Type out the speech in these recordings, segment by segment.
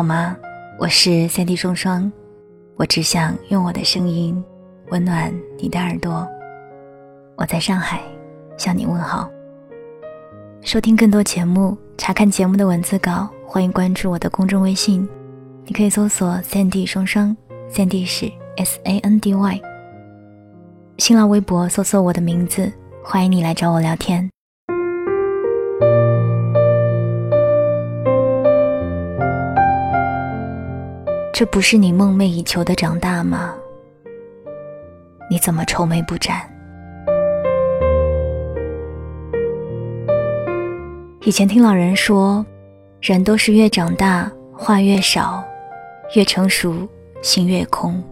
好吗？我是三 D 双双，我只想用我的声音温暖你的耳朵。我在上海向你问好。收听更多节目，查看节目的文字稿，欢迎关注我的公众微信。你可以搜索三 D 双双，三 D 是 S A N D Y。新浪微博搜索我的名字，欢迎你来找我聊天。这不是你梦寐以求的长大吗？你怎么愁眉不展？以前听老人说，人都是越长大话越少，越成熟心越空。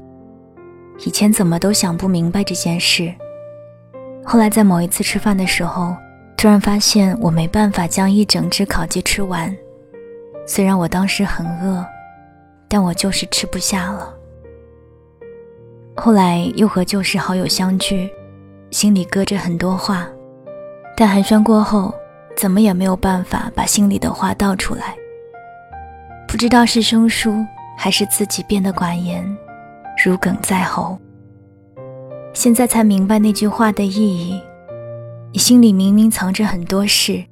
以前怎么都想不明白这件事，后来在某一次吃饭的时候，突然发现我没办法将一整只烤鸡吃完，虽然我当时很饿。但我就是吃不下了。后来又和旧时好友相聚，心里搁着很多话，但寒暄过后，怎么也没有办法把心里的话道出来。不知道是生疏，还是自己变得寡言，如鲠在喉。现在才明白那句话的意义：你心里明明藏着很多事，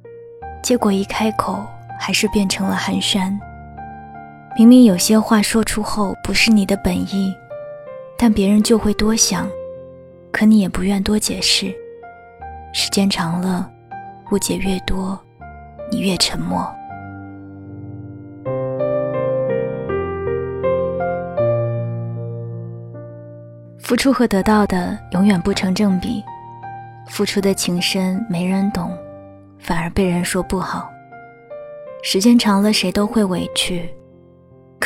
结果一开口，还是变成了寒暄。明明有些话说出后不是你的本意，但别人就会多想，可你也不愿多解释。时间长了，误解越多，你越沉默。付出和得到的永远不成正比，付出的情深没人懂，反而被人说不好。时间长了，谁都会委屈。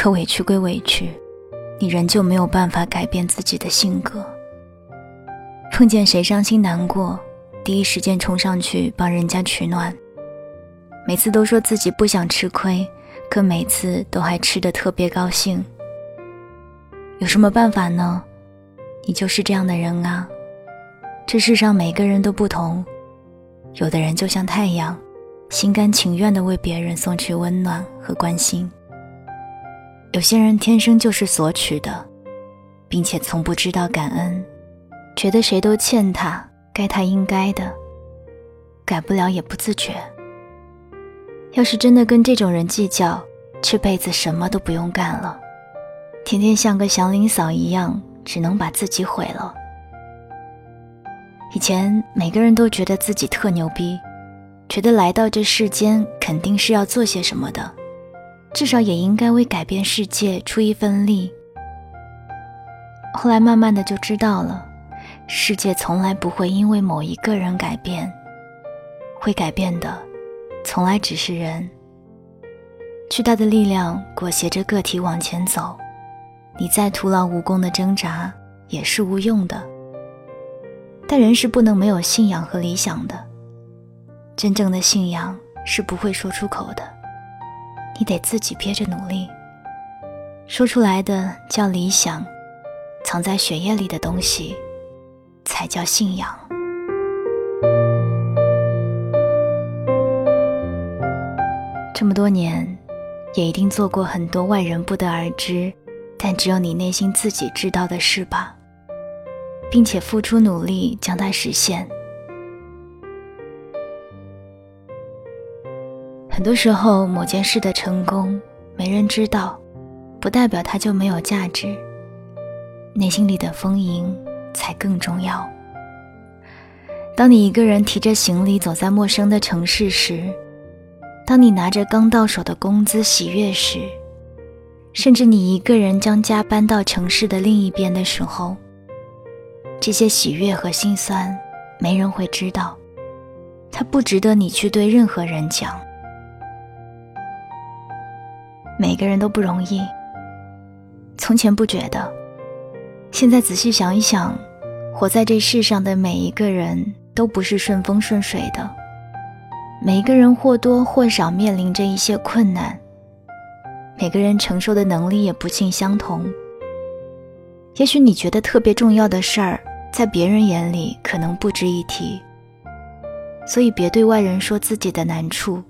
可委屈归委屈，你仍旧没有办法改变自己的性格。碰见谁伤心难过，第一时间冲上去帮人家取暖。每次都说自己不想吃亏，可每次都还吃得特别高兴。有什么办法呢？你就是这样的人啊。这世上每个人都不同，有的人就像太阳，心甘情愿地为别人送去温暖和关心。有些人天生就是索取的，并且从不知道感恩，觉得谁都欠他，该他应该的，改不了也不自觉。要是真的跟这种人计较，这辈子什么都不用干了，天天像个祥林嫂一样，只能把自己毁了。以前每个人都觉得自己特牛逼，觉得来到这世间肯定是要做些什么的。至少也应该为改变世界出一份力。后来慢慢的就知道了，世界从来不会因为某一个人改变，会改变的，从来只是人。巨大的力量裹挟着个体往前走，你再徒劳无功的挣扎也是无用的。但人是不能没有信仰和理想的，真正的信仰是不会说出口的。你得自己憋着努力，说出来的叫理想，藏在血液里的东西才叫信仰。这么多年，也一定做过很多外人不得而知，但只有你内心自己知道的事吧，并且付出努力将它实现。很多时候，某件事的成功没人知道，不代表它就没有价值。内心里的丰盈才更重要。当你一个人提着行李走在陌生的城市时，当你拿着刚到手的工资喜悦时，甚至你一个人将家搬到城市的另一边的时候，这些喜悦和心酸，没人会知道，它不值得你去对任何人讲。每个人都不容易。从前不觉得，现在仔细想一想，活在这世上的每一个人都不是顺风顺水的。每个人或多或少面临着一些困难，每个人承受的能力也不尽相同。也许你觉得特别重要的事儿，在别人眼里可能不值一提。所以别对外人说自己的难处，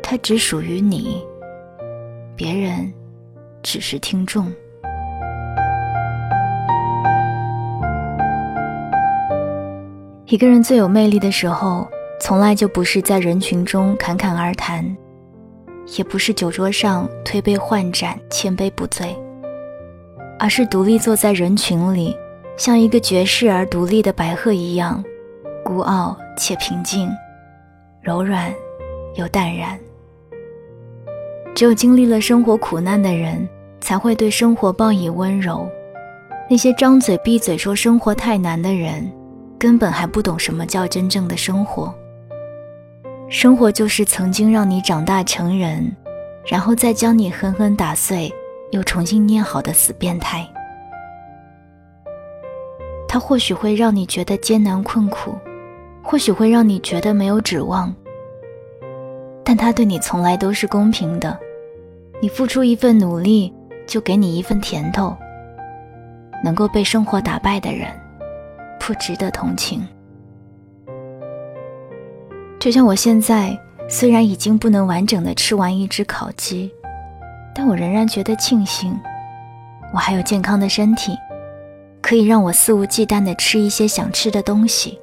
它只属于你。别人只是听众。一个人最有魅力的时候，从来就不是在人群中侃侃而谈，也不是酒桌上推杯换盏、千杯不醉，而是独立坐在人群里，像一个绝世而独立的白鹤一样，孤傲且平静，柔软又淡然。只有经历了生活苦难的人，才会对生活报以温柔。那些张嘴闭嘴说生活太难的人，根本还不懂什么叫真正的生活。生活就是曾经让你长大成人，然后再将你狠狠打碎，又重新捏好的死变态。它或许会让你觉得艰难困苦，或许会让你觉得没有指望，但它对你从来都是公平的。你付出一份努力，就给你一份甜头。能够被生活打败的人，不值得同情。就像我现在，虽然已经不能完整的吃完一只烤鸡，但我仍然觉得庆幸，我还有健康的身体，可以让我肆无忌惮的吃一些想吃的东西。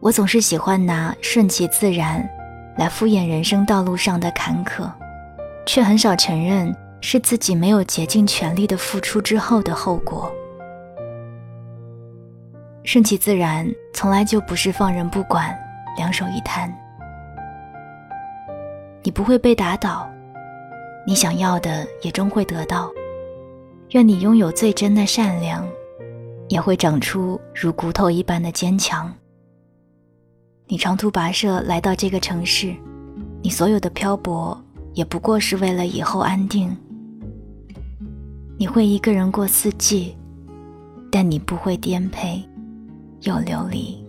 我总是喜欢拿顺其自然来敷衍人生道路上的坎坷。却很少承认是自己没有竭尽全力的付出之后的后果。顺其自然从来就不是放任不管、两手一摊。你不会被打倒，你想要的也终会得到。愿你拥有最真的善良，也会长出如骨头一般的坚强。你长途跋涉来到这个城市，你所有的漂泊。也不过是为了以后安定。你会一个人过四季，但你不会颠沛又流离。